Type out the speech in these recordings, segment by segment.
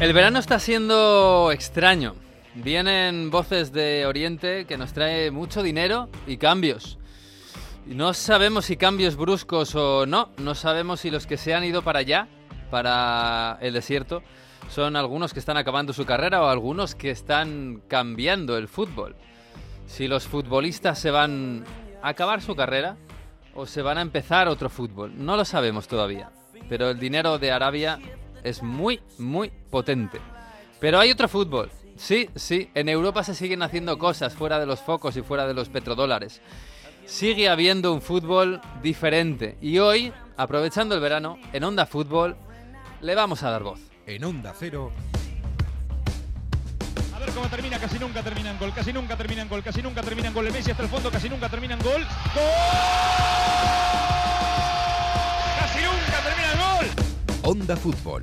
El verano está siendo extraño. Vienen voces de Oriente que nos trae mucho dinero y cambios. No sabemos si cambios bruscos o no. No sabemos si los que se han ido para allá, para el desierto, son algunos que están acabando su carrera o algunos que están cambiando el fútbol. Si los futbolistas se van a acabar su carrera o se van a empezar otro fútbol. No lo sabemos todavía. Pero el dinero de Arabia es muy, muy potente. Pero hay otro fútbol. Sí, sí, en Europa se siguen haciendo cosas fuera de los focos y fuera de los petrodólares. Sigue habiendo un fútbol diferente. Y hoy, aprovechando el verano, en Onda Fútbol, le vamos a dar voz. En Onda Cero. A ver cómo termina, casi nunca terminan gol, casi nunca terminan gol, casi nunca terminan gol. El Messi hasta el fondo, casi nunca terminan gol. ¡Gol! ¡Casi nunca terminan gol! Onda Fútbol.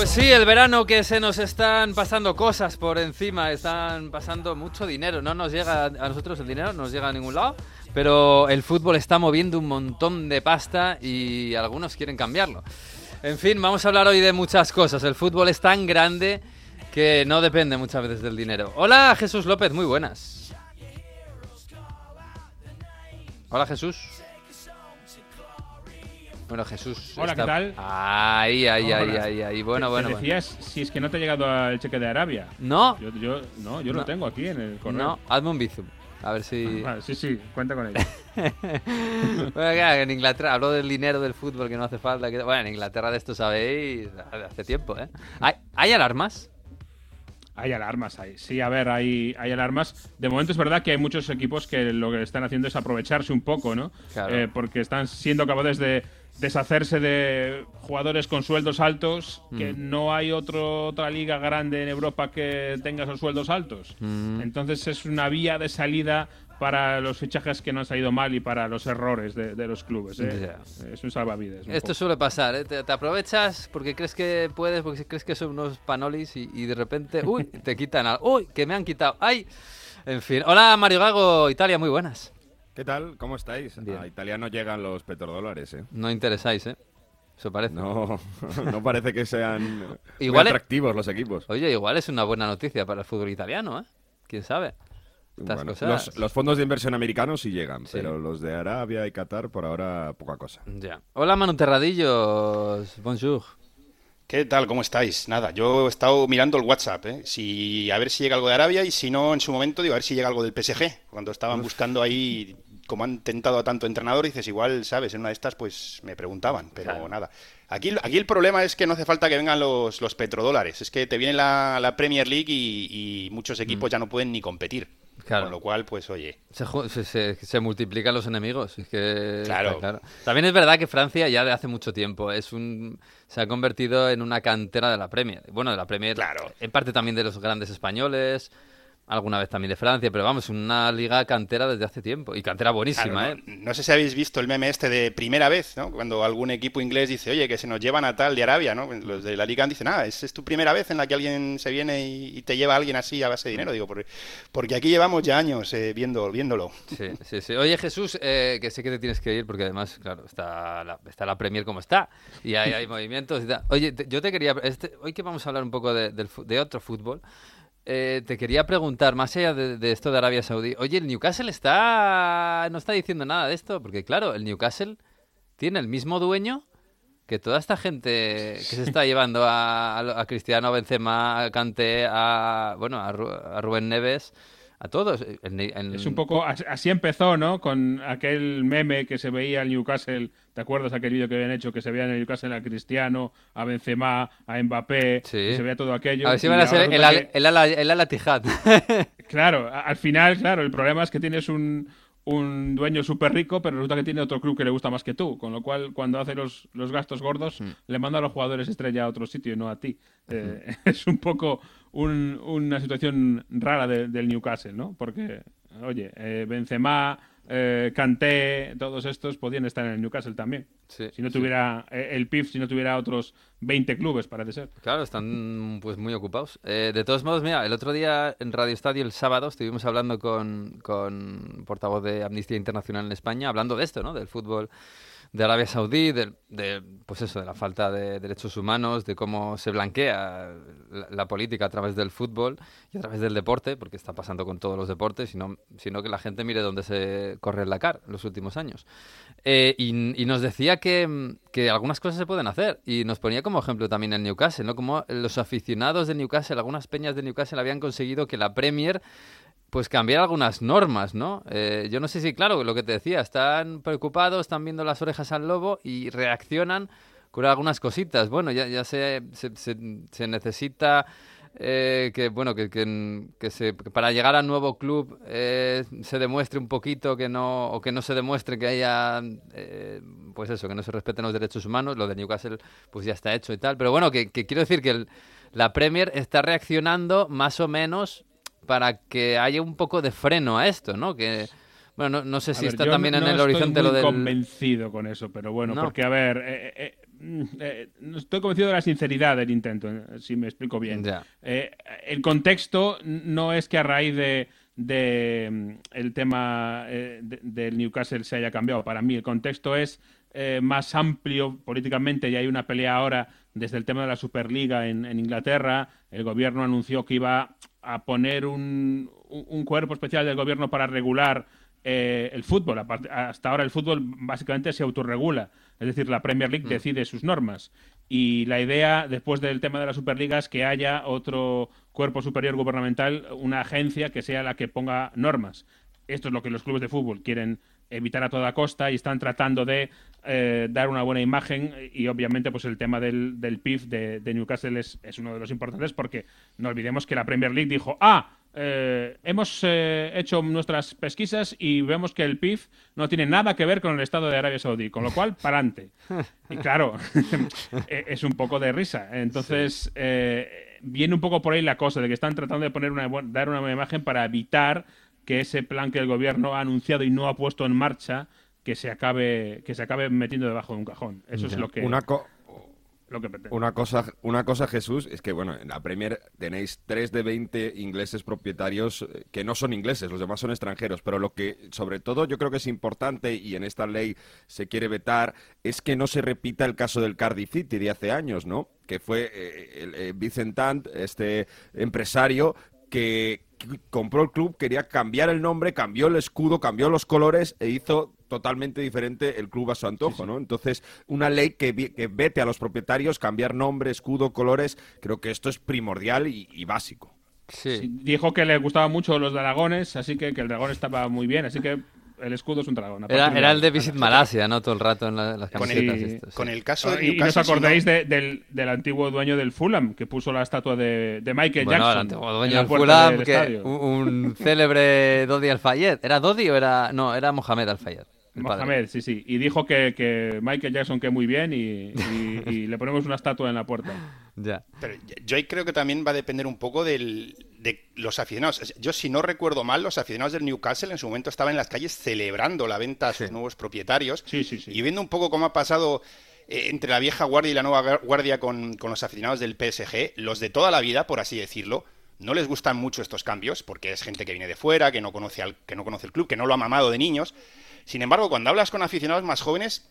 Pues sí, el verano que se nos están pasando cosas por encima, están pasando mucho dinero. No nos llega a nosotros el dinero, no nos llega a ningún lado, pero el fútbol está moviendo un montón de pasta y algunos quieren cambiarlo. En fin, vamos a hablar hoy de muchas cosas. El fútbol es tan grande que no depende muchas veces del dinero. Hola Jesús López, muy buenas. Hola Jesús. Bueno, Jesús. Hola, está- ¿qué tal? Ahí, ahí, ahí, Hola. ahí, ahí. Bueno, Te- bueno. te bueno. decías si es que no te ha llegado el cheque de Arabia. No, Yo, yo- no, yo No. lo tengo aquí en el correo. no, hazme un bizum. A ver si. Vale, sí, sí, cuenta con ello. Bueno, claro, en Inglaterra, hablo del dinero del fútbol que no hace falta. que- Bueno, en Inglaterra de esto sabéis hace tiempo, ¿eh? ¿Hay, hay alarmas? Hay alarmas ahí. Sí, a ver, hay, hay alarmas. De momento es verdad que hay muchos equipos que lo que están haciendo es aprovecharse un poco, ¿no? Claro. Eh, porque están siendo capaces de deshacerse de jugadores con sueldos altos, que Mm. no hay otro, otra liga grande en Europa que tenga esos sueldos altos. Mm. Entonces es una vía de salida para los fichajes que no han salido mal y para los errores de, de los clubes. ¿eh? Es un salvavidas. un Esto poco. suele pasar, ¿eh? Te, te aprovechas porque crees que puedes, porque crees que son unos panolis y, y de repente, uy, te quitan algo. Uy, que me han quitado. ¡Ay! En fin. Hola, Mario Gago, Italia, muy buenas. ¿Qué tal? ¿Cómo estáis? Bien. A Italia no llegan los petrodólares, ¿eh? No interesáis, ¿eh? Eso parece. No, no parece que sean muy Igual es- atractivos los equipos. Oye, igual es una buena noticia para el fútbol italiano, ¿eh? ¿Quién sabe? Estas Bueno, cosas. los, los fondos de inversión americanos sí llegan, Sí. pero los de Arabia y Qatar por ahora poca cosa. Ya. Hola, Manu Terradillos. Bonjour. ¿Qué tal? ¿Cómo estáis? Nada, yo he estado mirando el WhatsApp, ¿eh? Si, a ver si llega algo de Arabia y si no, en su momento, digo, a ver si llega algo del PSG. Cuando estaban buscando ahí, como han tentado a tanto entrenador, dices, igual, ¿sabes? En una de estas, pues me preguntaban, pero Claro. nada. Aquí, aquí el problema es que no hace falta que vengan los, los petrodólares. Es que te viene la, la Premier League y, y muchos equipos ya no pueden ni competir. Mm. Claro. Con lo cual, pues oye, Se, multiplican los enemigos. Es que, Claro. está También es verdad que Francia ya de hace mucho tiempo es un se ha convertido en una cantera de la Premier. Bueno, de la Premier. Claro. En parte también de los grandes españoles. Alguna vez también de Francia, pero vamos, una liga cantera desde hace tiempo. Y cantera buenísima, Claro, ¿eh? no, no sé si habéis visto el meme este de primera vez, ¿no? Cuando algún equipo inglés dice, oye, que se nos llevan a tal de Arabia, ¿no? Los de la liga dicen, ah, es, es tu primera vez en la que alguien se viene y, y te lleva a alguien así a base de dinero. Digo, porque, porque aquí llevamos ya años eh, viendo, viéndolo. Sí, sí, sí. Oye, Jesús, eh, que sé que te tienes que ir porque además, claro, está la, está la Premier como está y hay, hay movimientos y tal. Oye, te- yo te quería... Este, hoy que vamos a hablar un poco de, fu- de otro fútbol, eh, te quería preguntar, más allá de, de esto de Arabia Saudí, oye, el Newcastle está... no está diciendo nada de esto, porque claro, el Newcastle tiene el mismo dueño que toda esta gente que se está llevando a, a, Cristiano, a Benzema, a Kanté, a, bueno, a, Ru- a Rubén Neves, a todos. El- el- Es un poco, as- así empezó, ¿no? Con aquel meme que se veía al Newcastle, ¿te acuerdas aquel vídeo que habían hecho? Que se veía en el Newcastle a Cristiano, a Benzema, a Mbappé, Sí. se veía todo aquello. A ver si van a ser el, resulta al- que- el, ala, el ala Tijad. Claro, al final, claro, el problema es que tienes un, un dueño súper rico, pero resulta que tiene otro club que le gusta más que tú, con lo cual cuando hace los, los gastos gordos Mm. le manda a los jugadores estrella a otro sitio y no a ti. Eh, es un poco un- una situación rara de- del Newcastle, ¿no? Porque Oye, eh, Benzema, eh, Kanté, todos estos podían estar en el Newcastle también. Sí, si no tuviera eh, el PIF, si no tuviera otros 20 clubes, parece ser. Claro, están pues muy ocupados. Eh, de todos modos, mira, el otro día en Radio Estadio, el sábado, estuvimos hablando con, con portavoz de Amnistía Internacional en España, hablando de esto, ¿no? Del fútbol de Arabia Saudí, de, pues eso, de la falta de derechos humanos, de cómo se blanquea la, la política a través del fútbol y a través del deporte, porque está pasando con todos los deportes, sino, sino que la gente mire dónde se corre el Dakar en los últimos años. Eh, y, nos decía que, que algunas cosas se pueden hacer. Y nos ponía como ejemplo también el Newcastle, ¿no? Como los aficionados de Newcastle, algunas peñas de Newcastle habían conseguido que la Premier pues cambiara algunas normas, ¿no? Eh, yo no sé si, claro, lo que te decía, están preocupados, están viendo las orejas al lobo y reaccionan con algunas cositas. Bueno, ya, ya se, se, necesita eh, que, bueno, que, que- se, para llegar al nuevo club eh, se demuestre un poquito que no, o que no se demuestre que haya, eh, pues eso, que no se respeten los derechos humanos. Lo de Newcastle, pues ya está hecho y tal. Pero bueno, que, que quiero decir que el- la Premier está reaccionando más o menos para que haya un poco de freno a esto, ¿no? Que, bueno, no, no sé si ver, está también no en el horizonte muy lo del... convencido con eso, pero bueno, No. porque a ver, eh, eh, mm, eh, estoy convencido de la sinceridad del intento, eh, si me explico bien. Ya. Eh, el contexto no es que a raíz de, de, mm, el tema eh, de- del Newcastle se haya cambiado. Para mí el contexto es eh, más amplio políticamente y hay una pelea ahora desde el tema de la Superliga en, en Inglaterra. El gobierno anunció que iba a poner un, cuerpo especial del gobierno para regular eh, el fútbol. Hasta ahora el fútbol básicamente se autorregula, es decir, la Premier League decide sus normas. Y la idea, después del tema de la Superliga, es que haya otro cuerpo superior gubernamental, una agencia que sea la que ponga normas. Esto es lo que los clubes de fútbol quieren evitar a toda costa y están tratando de eh, dar una buena imagen y obviamente pues el tema del, del PIF de, de Newcastle es, es uno de los importantes porque no olvidemos que la Premier League dijo, ah, eh, hemos eh, hecho nuestras pesquisas y vemos que el PIF no tiene nada que ver con el Estado de Arabia Saudí, con lo cual, para adelante. Y claro, e- es un poco de risa. Entonces, eh, viene un poco por ahí la cosa de que están tratando de poner una, dar una buena imagen para evitar que ese plan que el gobierno ha anunciado y no ha puesto en marcha que se acabe que se acabe metiendo debajo de un cajón. Eso es lo que Una, co- lo que pretende. una, cosa, una cosa, Jesús, es que, bueno, en la Premier tenéis 3 de 20 ingleses propietarios eh, que no son ingleses, los demás son extranjeros, pero lo que, sobre todo, yo creo que es importante y en esta ley se quiere vetar, es que no se repita el caso del Cardiff City de hace años, ¿no? Que fue eh, el, eh, Vincent Tant, este empresario, que compró el club, quería cambiar el nombre, cambió el escudo, cambió los colores e hizo totalmente diferente el club a su antojo, ¿no? Entonces, una ley que, que vete a los propietarios, cambiar nombre, escudo, colores, creo que esto es primordial y, y básico. Sí. Sí, Dijo que le gustaban mucho los dragones, así que, que el dragón estaba muy bien, así que el escudo es un dragón. Era, el de Visit Malasia, ¿no? Todo el rato en la- las Con el- camisetas. Sí. estas, Con sí. el caso de Y, no os acordáis de- del, del antiguo dueño del Fulham, que puso la estatua de, de Michael Bueno, el Jackson. antiguo en dueño del Fulham, del que un célebre Dodi Al-Fayed. ¿Era Dodi o era...? No, era Mohamed Al-Fayed. Mohamed, sí, sí. Y dijo que, que Michael Jackson que muy bien y, y- y le ponemos una estatua en la puerta. Ya. Pero yo ahí creo que también va a depender un poco del, de los aficionados. Yo, si no recuerdo mal, los aficionados del Newcastle en su momento estaban en las calles celebrando la venta a sus Sí. nuevos propietarios. Sí, sí, sí. Y viendo un poco cómo ha pasado eh, entre la vieja guardia y la nueva guardia con, con los aficionados del PSG, los de toda la vida, por así decirlo, no les gustan mucho estos cambios, porque es gente que viene de fuera, que no conoce, al, que no conoce el club, que no lo ha mamado de niños. Sin embargo, cuando hablas con aficionados más jóvenes,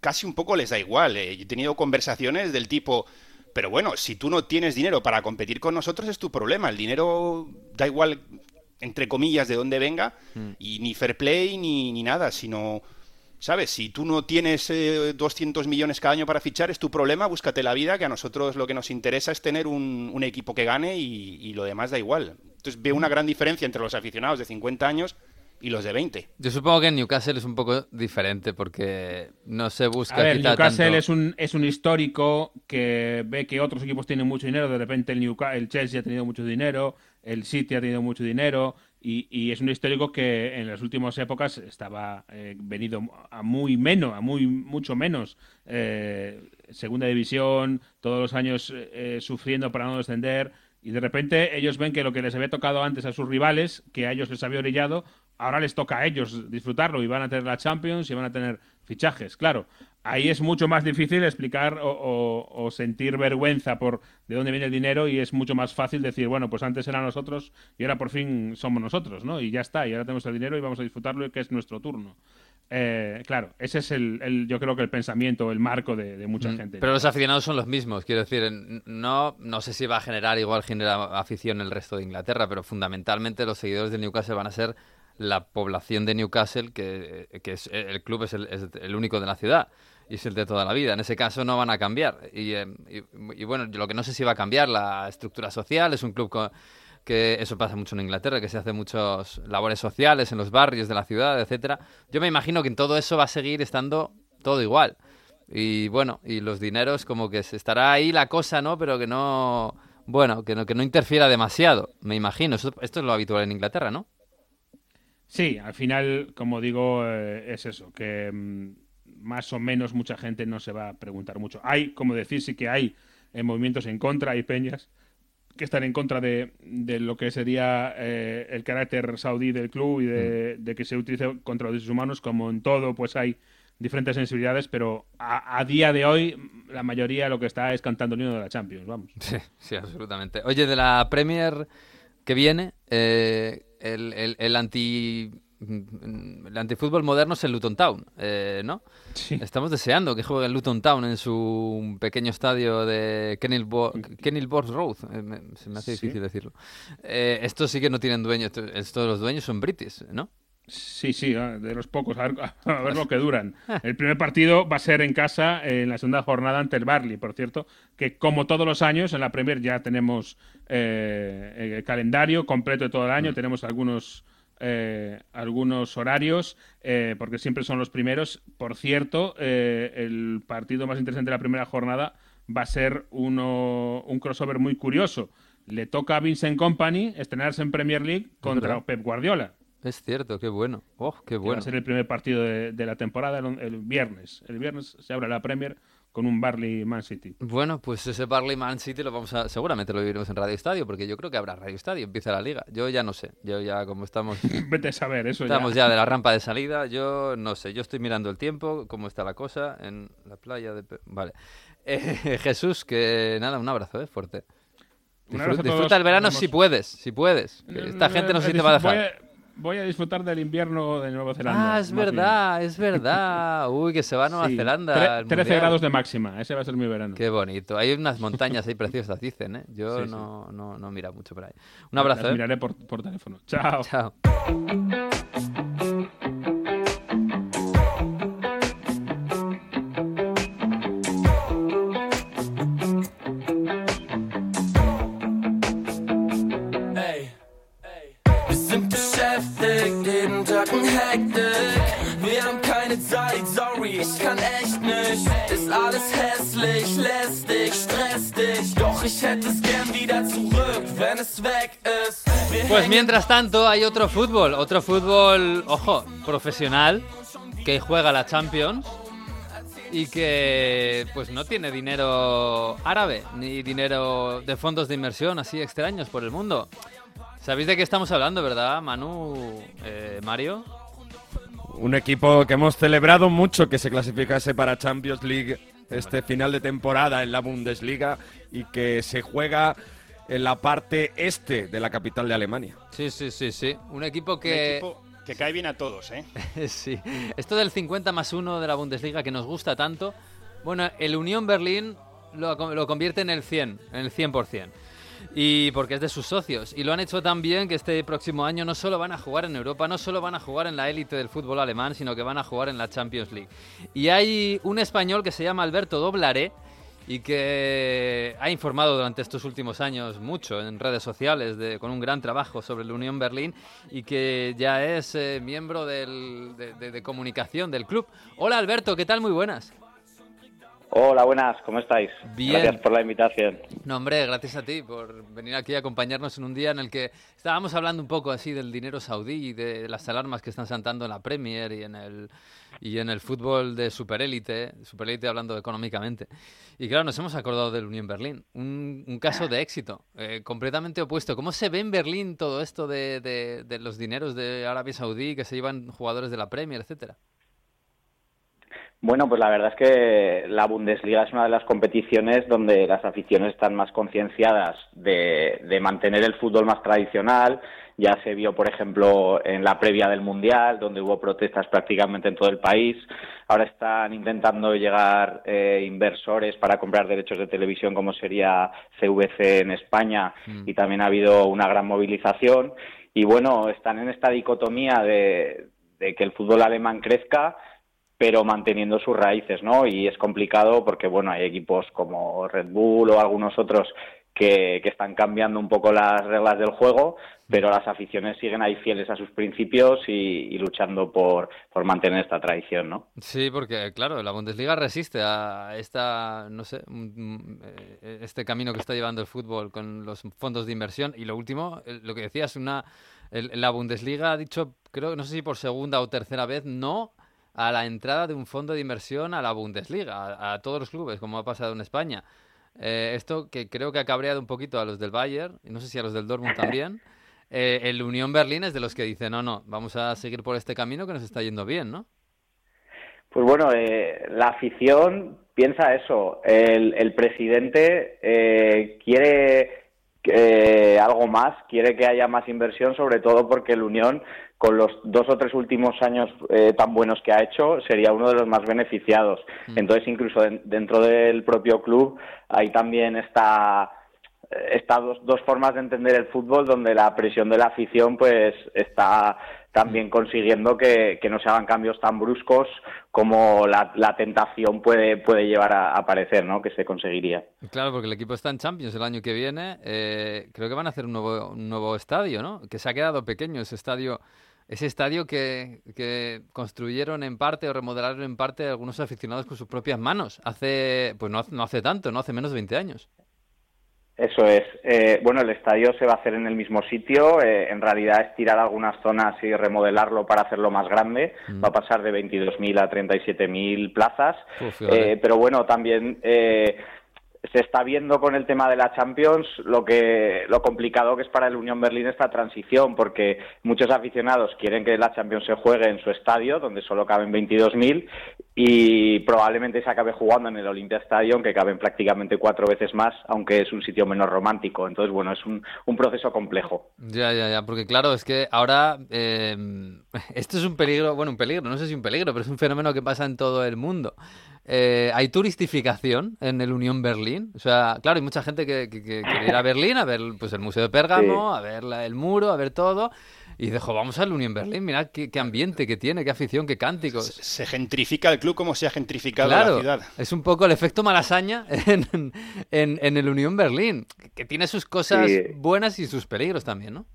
casi un poco les da igual. eh. He tenido conversaciones del tipo, pero bueno, si tú no tienes dinero para competir con nosotros es tu problema. El dinero da igual, entre comillas, de dónde venga, y ni fair play ni, ni nada, sino, ¿sabes? Si tú no tienes eh, 200 millones cada año para fichar, es tu problema, búscate la vida, que a nosotros lo que nos interesa es tener un, un equipo que gane y, y lo demás da igual. Entonces veo una gran diferencia entre los aficionados de 50 años y los de 20. Yo supongo que en Newcastle es un poco diferente porque no se busca A ver, quitar Newcastle tanto- es un, es un histórico que ve que otros equipos tienen mucho dinero, de repente el, Newca- el Chelsea ha tenido mucho dinero, el City ha tenido mucho dinero, y, y es un histórico que en las últimas épocas estaba eh, venido a muy menos, a muy mucho menos. eh, segunda división, todos los años eh, sufriendo para no descender, Y de repente ellos ven que lo que les había tocado antes a sus rivales, que a ellos les había orillado, ahora les toca a ellos disfrutarlo y van a tener la Champions y van a tener fichajes. Claro, ahí es mucho más difícil explicar o, sentir vergüenza por de dónde viene el dinero y es mucho más fácil decir, bueno, pues antes eran nosotros y ahora por fin somos nosotros, ¿no? Y ya está, y ahora tenemos el dinero y vamos a disfrutarlo y que es nuestro turno. Eh, claro, ese es el, yo creo que el pensamiento, el marco de, mucha mm, gente. Pero los aficionados son los mismos, quiero decir, no, no sé si va a generar igual genera afición el resto de Inglaterra, pero fundamentalmente los seguidores del Newcastle van a ser la población de Newcastle, que, es, el club es el, único de la ciudad y es el de toda la vida. En ese caso no van a cambiar. Y, eh, y, bueno, lo que no sé si va a cambiar la estructura social, es un club que eso pasa mucho en Inglaterra, que se hace muchas labores sociales en los barrios de la ciudad, etcétera. Yo me imagino que en todo eso va a seguir estando todo igual. Y bueno, y los dineros como que estará ahí la cosa, ¿no? Pero que no, bueno, que no, que no interfiera demasiado, me imagino. esto es lo habitual en Inglaterra, ¿no? Sí, al final, como digo, eh, es eso, que mm, más o menos mucha gente no se va a preguntar mucho. Hay, como decir, sí que hay eh, movimientos en contra, hay peñas que están en contra de, lo que sería eh, el carácter saudí del club y mm. de, que se utilice contra los derechos humanos, como en todo, pues hay diferentes sensibilidades, pero a, día de hoy la mayoría lo que está es cantando el himno de la Champions, vamos. Sí, sí, absolutamente. Oye, de la Premier que viene, eh, el, el, anti el antifútbol moderno es el Luton Town, eh, ¿no? Estamos deseando que juegue el Luton Town en su pequeño estadio de Kenilworth Road. Eh, se me hace difícil decirlo. Eh, estos sí que no tienen dueños. Estos los dueños son british, ¿no? Sí, sí, ah, de los pocos, a ver, lo que duran. El primer partido va a ser en casa en la segunda jornada ante el Barley, por cierto, que como todos los años en la Premier ya tenemos eh, el calendario completo de todo el año, mm. tenemos algunos, eh, algunos horarios, eh, porque siempre son los primeros. Por cierto, el partido más interesante de la primera jornada va a ser uno, un crossover muy curioso. Le toca a Vincent Company estrenarse en Premier League contra Pep Guardiola. Es cierto, qué bueno. Oh, qué bueno. va a ser el primer partido de, la temporada el, viernes. El viernes se abre la Premier con un Barley Man City. Bueno, pues ese Barley Man City lo vamos a seguramente lo viviremos en Radio Estadio porque yo creo que habrá Radio Estadio, empieza la liga. Yo ya no sé. Yo ya como estamos Vete a saber eso Estamos ya. de la rampa de salida, yo no sé. Yo estoy mirando el tiempo, cómo está la cosa en la playa de Vale. Eh, Jesús, que nada, un abrazo, eh, fuerte. Disfruta, el verano si puedes, si puedes. Esta gente no sé si te va a dejar voy a disfrutar del invierno de Nueva Zelanda. Ah, es verdad, es verdad. Uy, que se va a Nueva Zelanda. 13 grados de máxima, ese va a ser mi verano. Qué bonito. Hay unas montañas ahí preciosas, dicen, ¿eh? Yo no, no, no mira mucho por ahí. Un abrazo. Las ¿eh? miraré por, por teléfono. Chao. Chao. Pues mientras tanto hay otro fútbol, otro fútbol, ojo, profesional, que juega la Champions y que pues no tiene dinero árabe ni dinero de fondos de inversión así extraños por el mundo. ¿Sabéis de qué estamos hablando, verdad, Manu, eh, Mario? Un equipo que hemos celebrado mucho que se clasificase para Champions League este final de temporada en la Bundesliga y que se juega en la parte este de la capital de Alemania. Sí, sí, sí, sí. Un equipo que... que cae bien a todos, ¿eh? sí. Esto del 50 más 1 de la Bundesliga que nos gusta tanto. Bueno, el Unión Berlín lo, lo convierte en el 100, en el 100% y porque es de sus socios. Y lo han hecho tan bien que este próximo año no solo van a jugar en Europa, no solo van a jugar en la élite del fútbol alemán, sino que van a jugar en la Champions League. Y hay un español que se llama Alberto Doblaré y que ha informado durante estos últimos años mucho en redes sociales con un gran trabajo sobre la Unión Berlín y que ya es eh, miembro de, de comunicación del club. Hola Alberto, ¿qué tal? Muy buenas. Hola, buenas, ¿cómo estáis? Bien. Gracias por la invitación. No, hombre, gracias a ti por venir aquí a acompañarnos en un día en el que estábamos hablando un poco así del dinero saudí y de las alarmas que están saltando en la Premier y en el, y en el fútbol de superélite, superélite hablando económicamente. Y claro, nos hemos acordado del Unión Berlín, un, un caso de éxito, eh, completamente opuesto. ¿Cómo se ve en Berlín todo esto de, de- de los dineros de Arabia Saudí que se llevan jugadores de la Premier, etcétera? Bueno, pues la verdad es que la Bundesliga es una de las competiciones donde las aficiones están más concienciadas de, de mantener el fútbol más tradicional. Ya se vio, por ejemplo, en la previa del Mundial, donde hubo protestas prácticamente en todo el país. Ahora están intentando llegar eh, inversores para comprar derechos de televisión, como sería CVC en España, y también ha habido una gran movilización. Y bueno, están en esta dicotomía de, de que el fútbol alemán crezca, pero manteniendo sus raíces, ¿no? Y es complicado porque, bueno, hay equipos como Red Bull o algunos otros que, que están cambiando un poco las reglas del juego, pero las aficiones siguen ahí fieles a sus principios y, luchando por, mantener esta tradición, ¿no? Sí, porque claro, la Bundesliga resiste a esta, no sé, mm, mm, este camino que está llevando el fútbol con los fondos de inversión. Y lo último, lo que decías, una, la Bundesliga ha dicho, creo, no sé si por segunda o tercera vez, no a la entrada de un fondo de inversión a la Bundesliga, a, todos los clubes, como ha pasado en España. Eh, esto que creo que ha cabreado un poquito a los del Bayern, y no sé si a los del Dortmund también. Eh, el Unión Berlín es de los que dice, no, no, vamos a seguir por este camino que nos está yendo bien, ¿no? Pues bueno, eh, la afición piensa eso. El, presidente quiere algo más, quiere que haya más inversión, sobre todo porque el Unión, con los dos o tres últimos años eh, tan buenos que ha hecho, sería uno de los más beneficiados. Entonces, incluso den- dentro del propio club, hay también esta estas dos, dos formas de entender el fútbol donde la presión de la afición pues está también consiguiendo que, que no se hagan cambios tan bruscos como la, la tentación puede, puede llevar a, a aparecer, ¿no? Que se conseguiría. Claro, porque el equipo está en Champions el año que viene. eh, creo que van a hacer un nuevo, un nuevo estadio, ¿no? Que se ha quedado pequeño ese estadio. Ese estadio que, que construyeron en parte o remodelaron en parte algunos aficionados con sus propias manos. Hace, pues no, hace- no hace tanto, ¿no? Hace menos de 20 años. Eso es. Eh, bueno, el estadio se va a hacer en el mismo sitio. eh, en realidad es tirar algunas zonas y remodelarlo para hacerlo más grande. Va a pasar de 22.000 a 37.000 plazas. Uf. Eh, pero bueno, también eh, se está viendo con el tema de la Champions lo que lo complicado que es para el Unión Berlín esta transición, porque muchos aficionados quieren que la Champions se juegue en su estadio, donde solo caben 22.000, y probablemente se acabe jugando en el Olympia Stadium, que caben prácticamente cuatro veces más, aunque es un sitio menos romántico. Entonces, bueno, es un, un proceso complejo. Ya, ya, ya, porque claro, es que ahora eh, esto es un peligro, bueno, un peligro, no sé si un peligro, pero es un fenómeno que pasa en todo el mundo. Eh, hay turistificación en el Unión Berlín, o sea, claro, hay mucha gente que, que- que quiere ir a Berlín a ver pues el Museo de Pérgamo, a ver la- el muro, a ver todo, y dijo, vamos al Unión Berlín, mirad qué, qué ambiente que tiene, qué afición, qué cánticos. Se gentrifica el club como se ha gentrificado Claro, la ciudad. es un poco el efecto malasaña en, en, en el Unión Berlín, que tiene sus cosas Sí. buenas y sus peligros también, ¿no?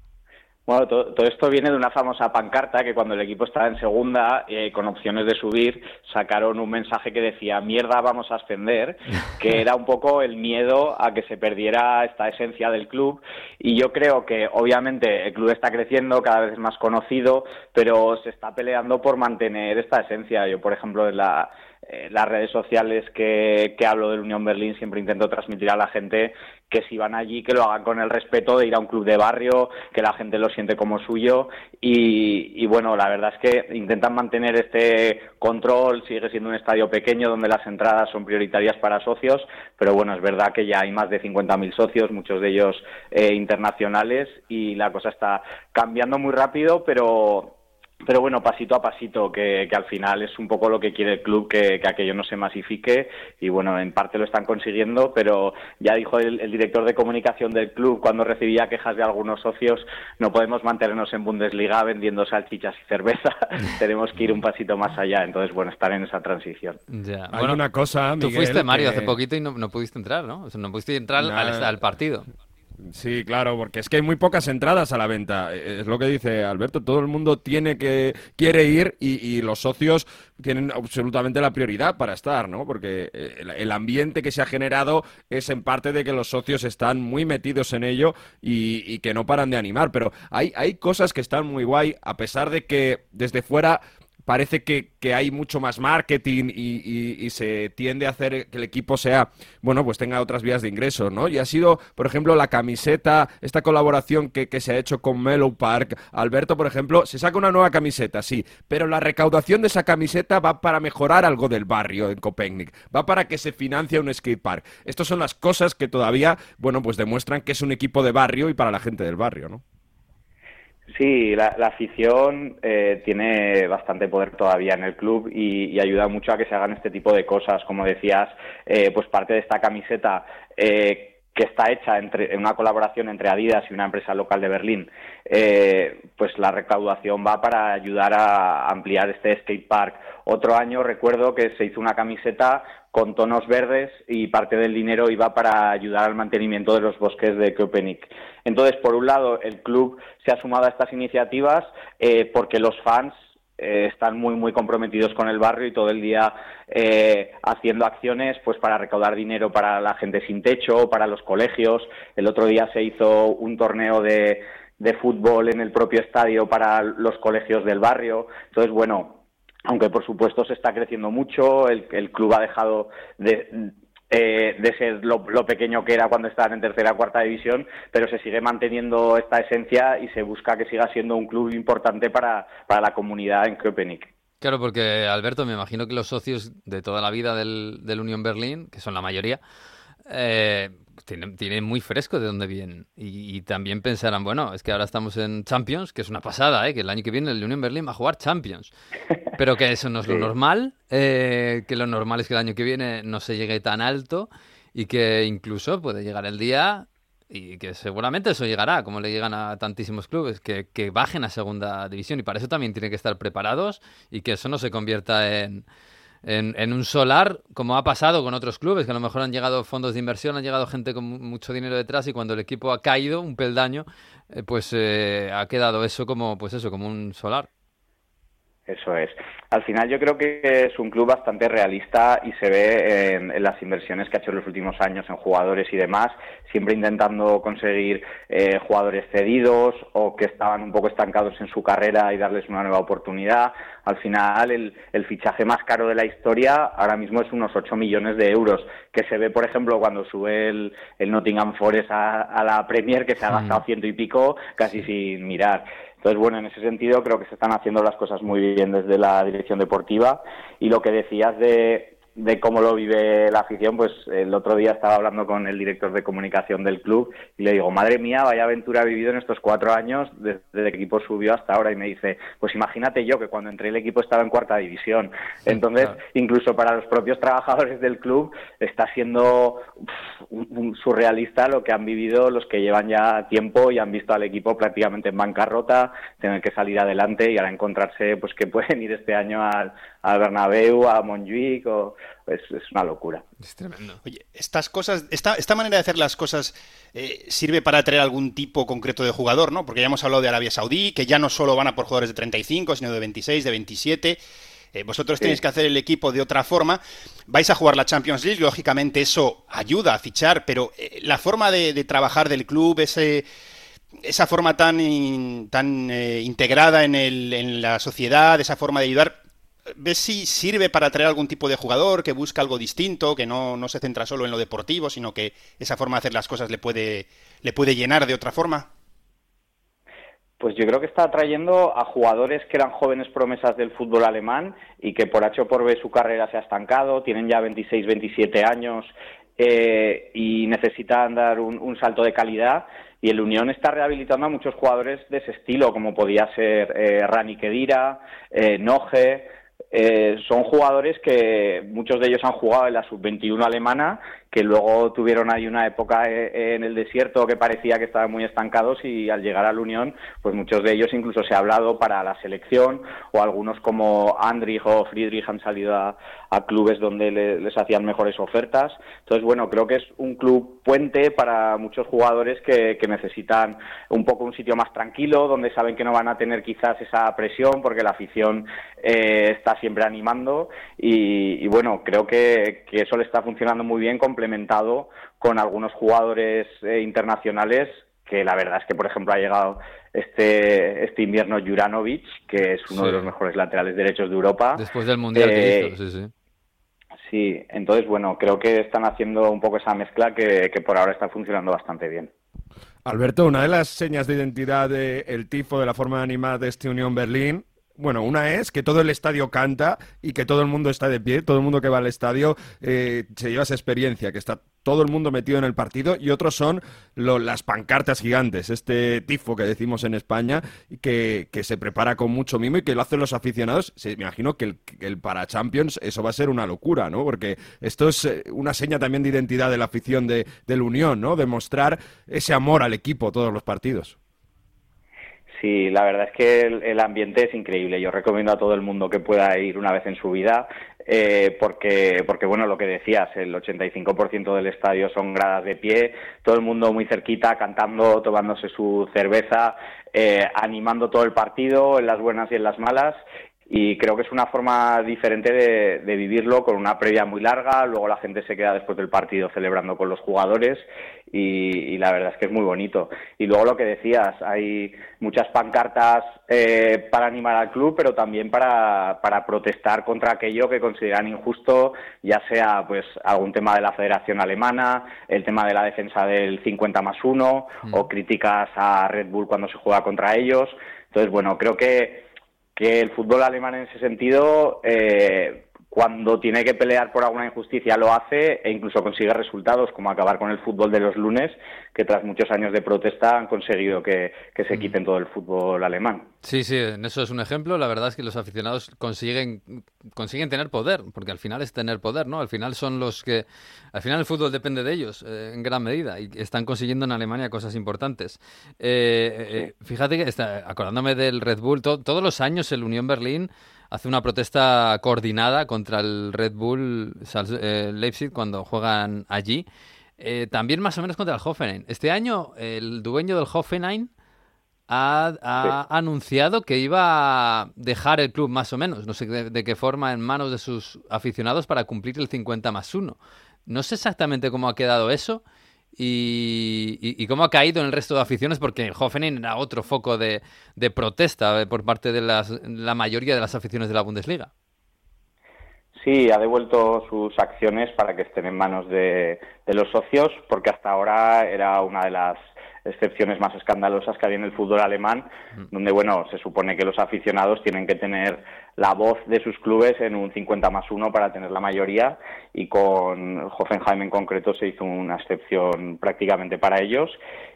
Bueno, to- todo, esto viene de una famosa pancarta que cuando el equipo estaba en segunda, eh, con opciones de subir, sacaron un mensaje que decía mierda, vamos a ascender, que era un poco el miedo a que se perdiera esta esencia del club. Y yo creo que obviamente el club está creciendo, cada vez es más conocido, pero se está peleando por mantener esta esencia. Yo, por ejemplo, en la, eh, las redes sociales que, que hablo del Unión Berlín siempre intento transmitir a la gente que si van allí que lo hagan con el respeto de ir a un club de barrio, que la gente lo siente como suyo. Y, y bueno, la verdad es que intentan mantener este control, sigue siendo un estadio pequeño donde las entradas son prioritarias para socios, pero bueno, es verdad que ya hay más de 50.000 socios, muchos de ellos eh, internacionales y la cosa está cambiando muy rápido, pero pero bueno, pasito a pasito, que, que al final es un poco lo que quiere el club, que, que aquello no se masifique y bueno, en parte lo están consiguiendo, pero ya dijo el, el director de comunicación del club cuando recibía quejas de algunos socios, no podemos mantenernos en Bundesliga vendiendo salchichas y cerveza, tenemos que ir un pasito más allá, entonces bueno, estar en esa transición. Ya. Hay una cosa, Tú Miguel, fuiste, Mario, que- hace poquito y no, no pudiste entrar, ¿no? O sea, no pudiste entrar al partido. Sí, claro, porque es que hay muy pocas entradas a la venta. Eh, Es lo que dice Alberto. Todo el mundo tiene que quiere ir y, los socios tienen absolutamente la prioridad para estar, ¿no? Porque eh, el, el ambiente que se ha generado es en parte de que los socios están muy metidos en ello y, y que no paran de animar. Pero hay, hay cosas que están muy guay, a pesar de que desde fuera parece que, que hay mucho más marketing y, y- se tiende a hacer que el equipo sea, bueno, pues tenga otras vías de ingresos, ¿no? Y ha sido, por ejemplo, la camiseta, esta colaboración que, que se ha hecho con Mellow Park. Alberto, por ejemplo, se saca una nueva camiseta, sí, pero la recaudación de esa camiseta va para mejorar algo del barrio en Copenhague, va para que se financie un skate park. Estas son las cosas que todavía, bueno, pues demuestran que es un equipo de barrio y para la gente del barrio, ¿no? Sí, la, la afición eh, tiene bastante poder todavía en el club y, y ayuda mucho a que se hagan este tipo de cosas. Como decías, eh, pues parte de esta camiseta eh, que está hecha entre, en una colaboración entre Adidas y una empresa local de Berlín, eh, pues la recaudación va para ayudar a ampliar este skate park. Otro año recuerdo que se hizo una camiseta con tonos verdes y parte del dinero iba para ayudar al mantenimiento de los bosques de Köpenick. Entonces, por un lado, el club se ha sumado a estas iniciativas eh, porque los fans eh, están muy muy comprometidos con el barrio y todo el día eh, haciendo acciones pues para recaudar dinero para la gente sin techo, para los colegios. El otro día se hizo un torneo de, de fútbol en el propio estadio para los colegios del barrio. Entonces, bueno, aunque por supuesto se está creciendo mucho, el, club ha dejado de, eh, de ser lo, lo pequeño que era cuando estaban en tercera o cuarta división, pero se sigue manteniendo esta esencia y se busca que siga siendo un club importante para, para la comunidad en Köpenick. Claro, porque Alberto, me imagino que los socios de toda la vida del, del Unión Berlín, que son la mayoría, eh, tienen, tienen muy fresco de dónde vienen. Y, y también pensarán, bueno, es que ahora estamos en Champions, que es una pasada, ¿eh? que el año que viene el Unión Berlín va a jugar Champions. Pero que eso no es lo normal, eh, que lo normal es que el año que viene no se llegue tan alto y que incluso puede llegar el día y que seguramente eso llegará, como le llegan a tantísimos clubes, que, que bajen a segunda división y para eso también tienen que estar preparados y que eso no se convierta en, en, en un solar, como ha pasado con otros clubes, que a lo mejor han llegado fondos de inversión, han llegado gente con mu- mucho dinero detrás y cuando el equipo ha caído un peldaño, eh, pues eh, ha quedado eso como, pues eso, como un solar. Eso es. Al final yo creo que es un club bastante realista y se ve en, en las inversiones que ha hecho en los últimos años en jugadores y demás, siempre intentando conseguir eh, jugadores cedidos o que estaban un poco estancados en su carrera y darles una nueva oportunidad. Al final el, el fichaje más caro de la historia ahora mismo es unos 8 millones de euros, que se ve por ejemplo cuando sube el, el Nottingham Forest a, a la Premier que se ha gastado ciento y pico casi sin mirar. Entonces, bueno, en ese sentido creo que se están haciendo las cosas muy bien desde la dirección deportiva y lo que decías de, de cómo lo vive la afición, pues el otro día estaba hablando con el director de comunicación del club y le digo, madre mía, vaya aventura ha vivido en estos cuatro años desde el equipo subió hasta ahora y me dice, pues imagínate yo que cuando entré el equipo estaba en cuarta división. Entonces, claro. incluso para los propios trabajadores del club está siendo uf, un- un surrealista lo que han vivido los que llevan ya tiempo y han visto al equipo prácticamente en bancarrota, tener que salir adelante y ahora encontrarse pues que pueden ir este año al, al Bernabéu, a Montjuic, o, es, es una locura. Es tremendo. Oye, estas cosas, esta, esta manera de hacer las cosas eh, sirve para atraer algún tipo concreto de jugador, ¿no? Porque ya hemos hablado de Arabia Saudí, que ya no solo van a por jugadores de 35, sino de 26, de 27. Eh, vosotros Sí. tenéis que hacer el equipo de otra forma. Vais a jugar la Champions League, lógicamente eso ayuda a fichar, pero eh, la forma de, de trabajar del club, ese, esa forma tan, in- tan integrada en, el, en la sociedad, esa forma de ayudar, ¿ves si sirve para atraer algún tipo de jugador que busca algo distinto, que no, no se centra solo en lo deportivo, sino que esa forma de hacer las cosas le puede, le puede llenar de otra forma? Pues yo creo que está atrayendo a jugadores que eran jóvenes promesas del fútbol alemán y que por H o por B su carrera se ha estancado, tienen ya 26, 27 años eh, y necesitan dar un, un salto de calidad. Y el Unión está rehabilitando a muchos jugadores de ese estilo, como podía ser eh, Rani Kedira, eh, Noje. Eh, son jugadores que muchos de ellos han jugado en la sub-21 alemana, que luego tuvieron ahí una época eh, en el desierto que parecía que estaban muy estancados y al llegar a la Unión, pues muchos de ellos incluso se ha hablado para la selección o algunos como Andrich o Friedrich han salido a, clubes donde les hacían mejores ofertas. Entonces, bueno, creo que es un club puente para muchos jugadores que, necesitan un poco un sitio más tranquilo, donde saben que no van a tener quizás esa presión porque la afición eh, está siempre animando y, bueno, creo que, que eso le está funcionando muy bien complementado con algunos jugadores eh, internacionales que la verdad es que, por ejemplo, ha llegado este, este invierno Juranovic, que es uno de los mejores laterales derechos de Europa. Después del Mundial que eh, hizo, sí, sí. Sí, entonces, bueno, creo que están haciendo un poco esa mezcla que, por ahora está funcionando bastante bien. Alberto, una de las señas de identidad del tifo, de la forma de animar de este Unión Berlín, bueno, una es que todo el estadio canta y que todo el mundo está de pie, todo el mundo que va al estadio eh, se lleva esa experiencia, que está todo el mundo metido en el partido, y otros son las pancartas gigantes, este tifo que decimos en España, que, que, se prepara con mucho mimo y que lo hacen los aficionados. me imagino que el, para Champions eso va a ser una locura, ¿no? Porque esto es eh, una seña también de identidad de la afición de, de la Unión, ¿no? Demostrar ese amor al equipo todos los partidos. Sí, la verdad es que el, ambiente es increíble. Yo recomiendo a todo el mundo que pueda ir una vez en su vida, eh, porque, porque, bueno, lo que decías, el 85% del estadio son gradas de pie, todo el mundo muy cerquita, cantando, tomándose su cerveza, eh, animando todo el partido, en las buenas y en las malas y creo que es una forma diferente de, vivirlo con una previa muy larga, luego la gente se queda después del partido celebrando con los jugadores y, la verdad es que es muy bonito. Y luego lo que decías, hay muchas pancartas eh, para animar al club, pero también para, para protestar contra aquello que consideran injusto, ya sea pues algún tema de la Federación Alemana, el tema de la defensa del 50 más 1 o mm. críticas a Red Bull cuando se juega contra ellos. Entonces, bueno, creo que que el fútbol alemán en ese sentido, eh, cuando tiene que pelear por alguna injusticia lo hace e incluso consigue resultados, como acabar con el fútbol de los lunes, que tras muchos años de protesta han conseguido que, se mm. quiten todo el fútbol alemán. Sí, sí, eso es un ejemplo. La verdad es que los aficionados consiguen, consiguen tener poder, porque al final es tener poder, ¿no? Al final son los que... Al final el fútbol depende de ellos, eh, en gran medida, y están consiguiendo en Alemania cosas importantes. Eh, fíjate que, está, acordándome del Red Bull, todos los años el Unión Berlín hace una protesta coordinada contra el Red Bull eh, Leipzig cuando juegan allí. Eh, también más o menos contra el Hoffenheim. Este año el dueño del Hoffenheim ha, anunciado que iba a dejar el club más o menos, no sé de, qué forma, en manos de sus aficionados para cumplir el 50 más 1. No sé exactamente cómo ha quedado eso y, cómo ha caído en el resto de aficiones, porque el Hoffenheim era otro foco de, protesta eh, por parte de la mayoría de las aficiones de la Bundesliga. Sí, ha devuelto sus acciones para que estén en manos de, de los socios, porque hasta ahora era una de las excepciones más escandalosas que había en el fútbol alemán, mm. donde, bueno, se supone que los aficionados tienen que tener la voz de sus clubes en un 50 más 1 para tener la mayoría y con Hoffenheim en concreto se hizo una excepción prácticamente para ellos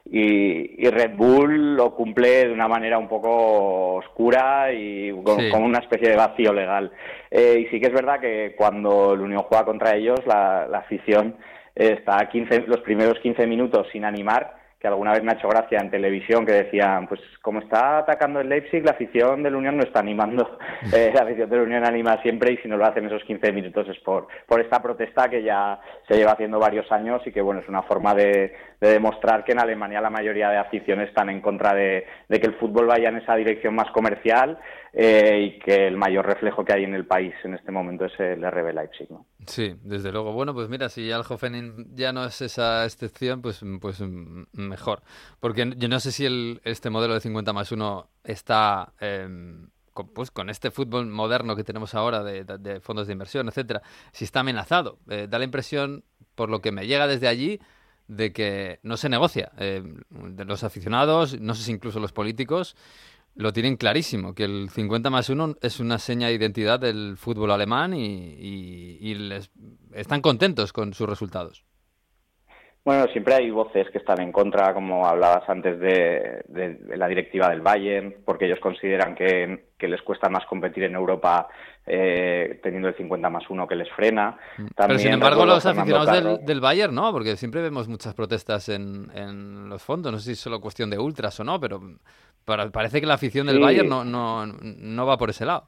y, Red Bull lo cumple de una manera un poco oscura y con, una especie de vacío legal. Eh, y sí que es verdad que cuando el Unión juega contra ellos la, afición está 15, los primeros 15 minutos sin animar que alguna vez me ha hecho gracia en televisión que decían, pues como está atacando el Leipzig, la afición de la Unión no está animando, eh, la afición de la Unión anima siempre y si no lo hacen esos 15 minutos es por, por esta protesta que ya se lleva haciendo varios años y que bueno, es una forma de, demostrar que en Alemania la mayoría de aficiones están en contra de, que el fútbol vaya en esa dirección más comercial eh, y que el mayor reflejo que hay en el país en este momento es el RB Leipzig. ¿no? Sí, desde luego. Bueno, pues mira, si Hoffenheim ya no es esa excepción, pues, pues mejor. Porque yo no sé si el, este modelo de 50 más 1 está... Em, pues con este fútbol moderno que tenemos ahora de, fondos de inversión, etcétera, si está amenazado. Eh, da la impresión, por lo que me llega desde allí, de que no se negocia. Eh, de los aficionados, no sé si incluso los políticos, lo tienen clarísimo, que el 50 más 1 es una seña de identidad del fútbol alemán y, les, están contentos con sus resultados. Bueno, siempre hay voces que están en contra, como hablabas antes de, de- de la directiva del Bayern, porque ellos consideran que, que les cuesta más competir en Europa eh, teniendo el 50 más 1 que les frena. Pero También sin embargo, los aficionados del, del Bayern no, porque siempre vemos muchas protestas en, en los fondos. No sé si es solo cuestión de ultras o no, pero para- parece que la afición del Sí. Bayern no, no, no va por ese lado.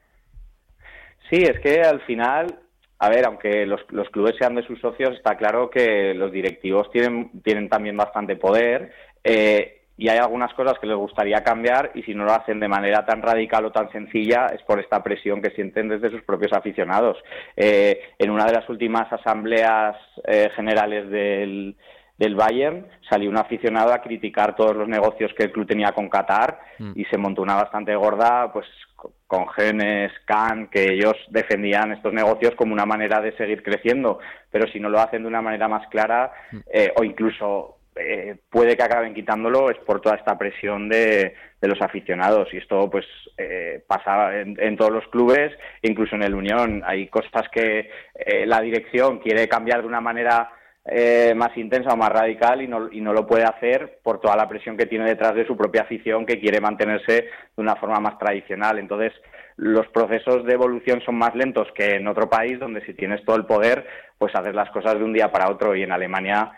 Sí, es que al final, a ver, aunque los, clubes sean de sus socios, está claro que los directivos tienen, tienen también bastante poder eh, y hay algunas cosas que les gustaría cambiar y si no lo hacen de manera tan radical o tan sencilla es por esta presión que sienten desde sus propios aficionados. Eh, en una de las últimas asambleas eh, generales del, del Bayern salió un aficionado a criticar todos los negocios que el club tenía con Qatar Mm. y se montó una bastante gorda pues co- con Genes, Khan, que ellos defendían estos negocios como una manera de seguir creciendo, pero si no lo hacen de una manera más clara eh, o incluso eh, puede que acaben quitándolo es por toda esta presión de, de los aficionados y esto pues eh, pasa en, en todos los clubes, incluso en el Unión. Hay cosas que eh, la dirección quiere cambiar de una manera eh, más intensa o más radical y no, y no lo puede hacer por toda la presión que tiene detrás de su propia afición que quiere mantenerse de una forma más tradicional. Entonces, los procesos de evolución son más lentos que en otro país donde si tienes todo el poder, pues haces las cosas de un día para otro y en Alemania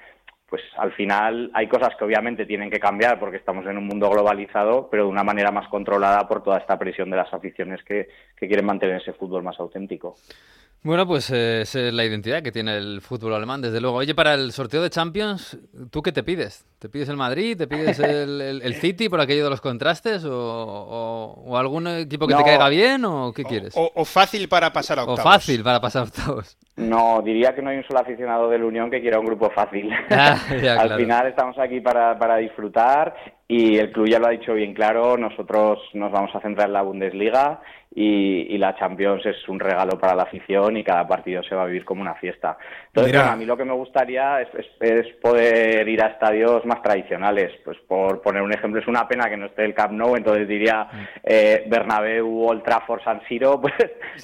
pues al final hay cosas que obviamente tienen que cambiar porque estamos en un mundo globalizado, pero de una manera más controlada por toda esta presión de las aficiones que, que quieren mantener ese fútbol más auténtico. Bueno, pues eh, esa es la identidad que tiene el fútbol alemán, desde luego. Oye, para el sorteo de Champions, ¿tú qué te pides? ¿Te pides el Madrid? ¿Te pides el, el- el City por aquello de los contrastes? ¿O, o- o algún equipo que te caiga bien? ¿O qué quieres? O, o fácil para pasar a O octavos. fácil para pasar octavos. No, diría que no hay un solo aficionado del Unión que quiera un grupo fácil. Ah, ya, Al claro. final estamos aquí para, para disfrutar y el club ya lo ha dicho bien claro, nosotros nos vamos a centrar en la Bundesliga y, y la Champions es un regalo para la afición y cada partido se va a vivir como una fiesta. Entonces, bueno, a mí lo que me gustaría es, es- es poder ir a estadios más tradicionales. Pues por poner un ejemplo, es una pena que no esté el Camp Nou, entonces diría eh, Bernabéu, Old Trafford, San Siro, pues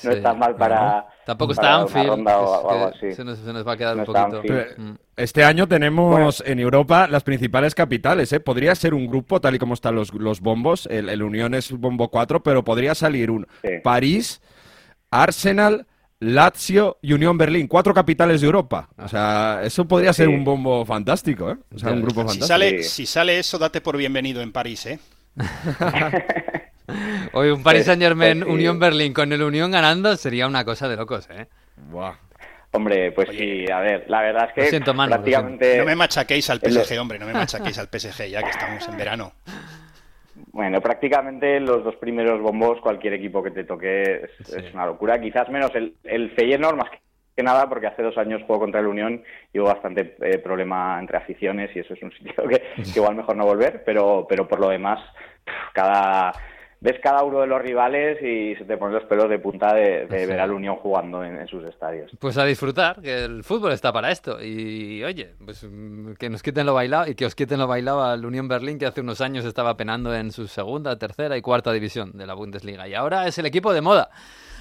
no Sí. está mal para... Tampoco para está Anfield. ronda o, algo así. Se nos, se nos va a quedar No un poquito. Este año tenemos en Europa las principales capitales, ¿eh? Podría ser un grupo, tal y como están los, los bombos, el, el Unión es bombo 4, pero podría salir un Sí. París, Arsenal, Lazio y Unión Berlín, cuatro capitales de Europa. O sea, eso podría ser un bombo fantástico, ¿eh? O sea, un grupo Si fantástico. sale, Sí. si sale eso, date por bienvenido en París, ¿eh? Oye, un Paris Saint Germain, sí. Unión Berlín con el Unión ganando sería una cosa de locos, ¿eh? Buah. Hombre, pues Oye. sí, a ver, la verdad es que Lo siento, Manu, lo prácticamente... No me machaquéis al PSG, hombre, no me machaquéis al PSG ya que estamos en verano. Bueno, prácticamente los dos primeros bombos, cualquier equipo que te toque es, Sí. es una locura. Quizás menos el, el Feyenoord, más que nada, porque hace dos años jugó contra el Unión y hubo bastante eh, problema entre aficiones y eso es un sitio que, que igual mejor no volver, pero, pero por lo demás, cada ves cada uno de los rivales y se te ponen los pelos de punta de, de Sí. ver al Unión jugando en, en sus estadios. Pues a disfrutar, que el fútbol está para esto. Y oye, pues mm, que nos quiten lo bailado y que os quiten lo bailado al Unión Berlín, que hace unos años estaba penando en su segunda, tercera y cuarta división de la Bundesliga. Y ahora es el equipo de moda.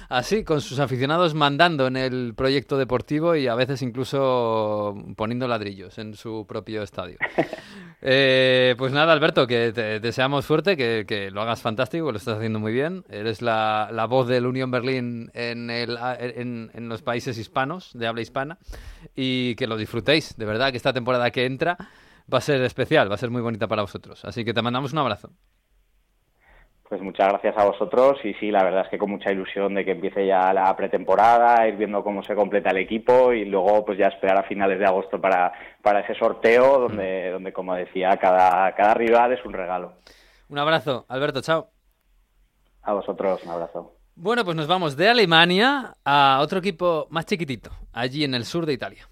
Así, con sus aficionados mandando en el proyecto deportivo y a veces incluso poniendo ladrillos en su propio estadio. Eh, pues nada, Alberto, que te deseamos suerte, que, que lo hagas fantástico, que lo estás haciendo muy bien. Eres la, la voz del Unión Berlín en, el, en, en los países hispanos, de habla hispana, y que lo disfrutéis. De verdad, que esta temporada que entra va a ser especial, va a ser muy bonita para vosotros. Así que te mandamos un abrazo. Pues muchas gracias a vosotros y sí, la verdad es que con mucha ilusión de que empiece ya la pretemporada, ir viendo cómo se completa el equipo y luego pues ya esperar a finales de agosto para, para ese sorteo donde, donde como decía, cada, cada rival es un regalo. Un abrazo, Alberto, chao. A vosotros, un abrazo. Bueno, pues nos vamos de Alemania a otro equipo más chiquitito, allí en el sur de Italia.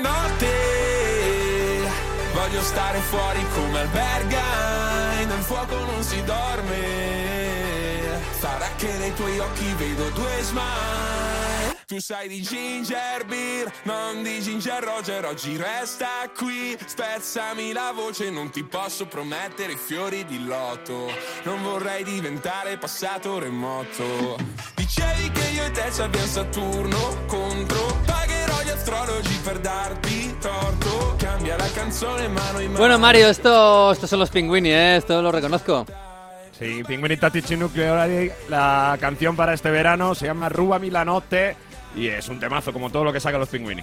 Notte, voglio stare fuori come alberga, nel fuoco non si dorme, sarà che nei tuoi occhi vedo due smile. Tu sai di ginger beer, non di ginger roger, oggi resta qui, spezzami la voce, non ti posso promettere fiori di loto, non vorrei diventare passato remoto. Dicevi che io e te ci abbiamo Saturno contro, Bueno, Mario, esto, estos son los Pinguini, ¿eh? Esto lo reconozco. Sí, Pinguini Tattici Nucleari, la canción para este verano se llama Ruba Milanotte y es un temazo como todo lo que sacan los Pinguini.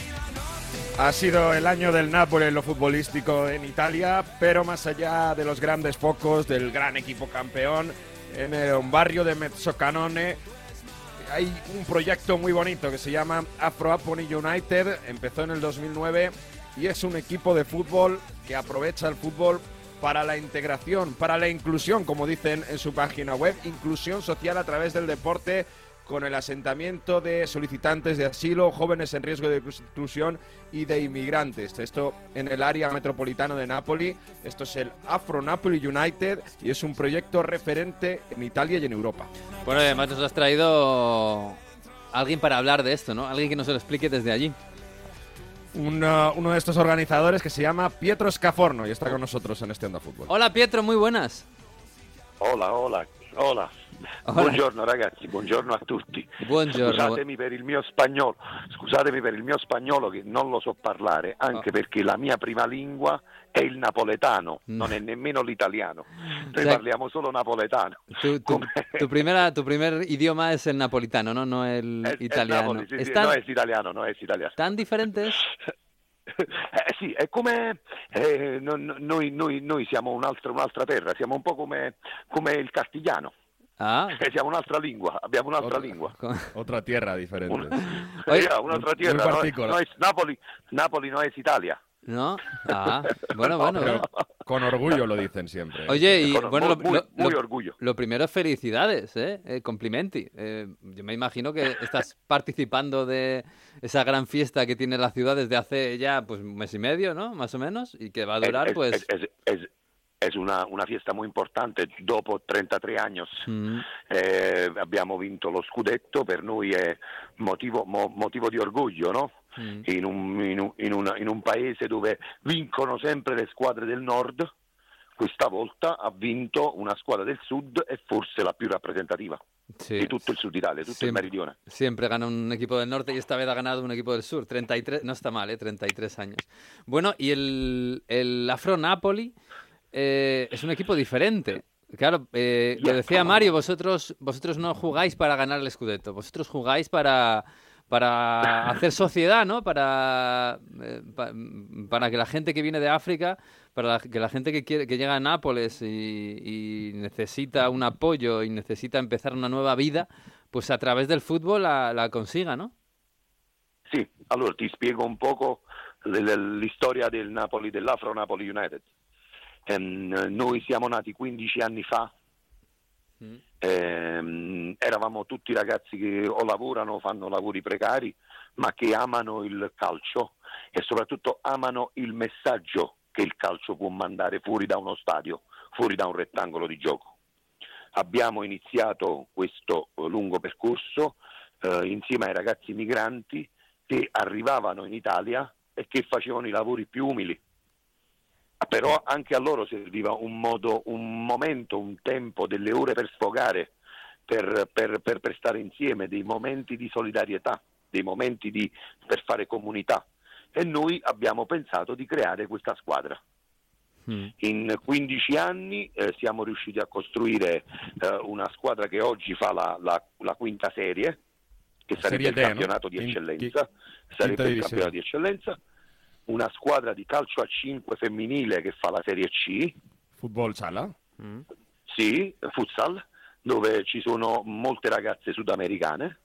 Ha sido el año del Napoli en lo futbolístico en Italia, pero más allá de los grandes focos del gran equipo campeón, en el- barrio de Mezzocanone hay un proyecto muy bonito que se llama Afro Aponi United, empezó en el 2009 y es un equipo de fútbol que aprovecha el fútbol para la integración, para la inclusión, como dicen en su página web, inclusión social a través del deporte con el asentamiento de solicitantes de asilo, jóvenes en riesgo de exclusión y de inmigrantes. Esto en el área metropolitana de Nápoli. Esto es el Afro Napoli United y es un proyecto referente en Italia y en Europa. Bueno, además nos has traído alguien para hablar de esto, ¿no? Alguien que nos lo explique desde allí. Una- uno de estos organizadores que se llama Pietro Scaforno y está con nosotros en este Onda Fútbol. Hola Pietro, muy buenas. Hola, hola, hola. Hola. Buongiorno ragazzi, buongiorno a tutti. Buongiorno. Scusatemi per il mio spagnolo, scusatemi per il mio spagnolo che non lo so parlare, anche Oh. perché la mia prima lingua è il napoletano, Mm. non è nemmeno l'italiano. Noi Cioè- parliamo solo napoletano. Tu, tu- tu primera, tu primer idioma es el napolitano, ¿no? No el È- è italiano. Napoli, sì, ¿Están no è italiano, no è italiano. tan diferentes? Eh, sì, è come eh, no- no- noi, noi- noi siamo un'altra, un'altra terra, siamo un po' come, come il castigliano. Ah, Eh, siamo un'altra lingua, abbiamo un'altra lingua. Otra tierra diferente. Oye, Eh, un'altra tierra, no, no es Napoli, Napoli no es Italia. ¿No? Ah, bueno, No, bueno. Pero con orgullo lo dicen siempre. Oye, y Con- bueno, lo, muy, lo- muy lo- orgullo. lo primero, felicidades, ¿eh? Eh, complimenti. Eh, yo me imagino que estás participando de esa gran fiesta que tiene la ciudad desde hace ya pues un mes y medio, ¿no? Más o menos, y que va a durar es, pues... es- es- es- es una, una fiesta muy importante, dopo 33 anni mm, eh, abbiamo vinto lo scudetto, per noi è motivo, mo- motivo di orgoglio, no? Mm. in, un, in, un, in una- in un paese dove vincono sempre le squadre del nord, questa volta ha vinto una squadra del sud e forse la più rappresentativa Sí. di tutto il sud Italia, tutto il Siempre. meridione. Siempre gana un equipo del norte y esta vez ha ganado un equipo del sur. 33, no está mal, ¿eh? 33 años. Bueno, y el, el Afro Napoli eh, es un equipo diferente. Claro, eh, lo decía Mario, vosotros, vosotros no jugáis para ganar el Scudetto, vosotros jugáis para, para hacer sociedad, ¿no? Para, eh, pa- para que la gente que viene de África, para la- que la gente que, quiere, que llega a Nápoles y, y necesita un apoyo y necesita empezar una nueva vida, pues a través del fútbol la, la consiga, ¿no? Sì, allora ti spiego un poco l- l- l'istoria del Napoli, dell'Afro Napoli United. Ehm, noi siamo nati 15 anni fa, Mm. Ehm, eravamo tutti ragazzi che o lavorano o fanno lavori precari, ma che amano il calcio e soprattutto amano il messaggio che il calcio può mandare fuori da uno stadio, fuori da un rettangolo di gioco. Abbiamo iniziato questo eh, lungo percorso eh, insieme ai ragazzi migranti che arrivavano in Italia e che facevano i lavori più umili. Però anche a loro serviva un modo, un momento, un tempo, delle ore per sfogare, per, per- per- per stare insieme, dei momenti di solidarietà, dei momenti di- per fare comunità. E noi abbiamo pensato di creare questa squadra. Mm. In 15 anni eh, siamo riusciti a costruire eh, una squadra che oggi fa la, la- la quinta serie, che sarebbe Serie il D, no? di eccellenza, chi- sarebbe quinta il campionato di eccellenza, una squadra di calcio a 5 femminile che fa la Serie C, Fútbol sala. Mm. sì, futsal, dove ci sono molte ragazze sudamericane,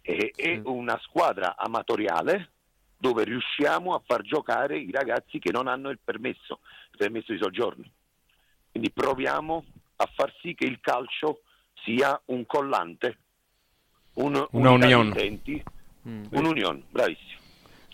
e, e Sì. una squadra amatoriale dove riusciamo a far giocare i ragazzi che non hanno il permesso, il permesso di soggiorno. Quindi proviamo a far sì che il calcio sia un collante, un, Una unità di Mm. un'unione, bravissimo.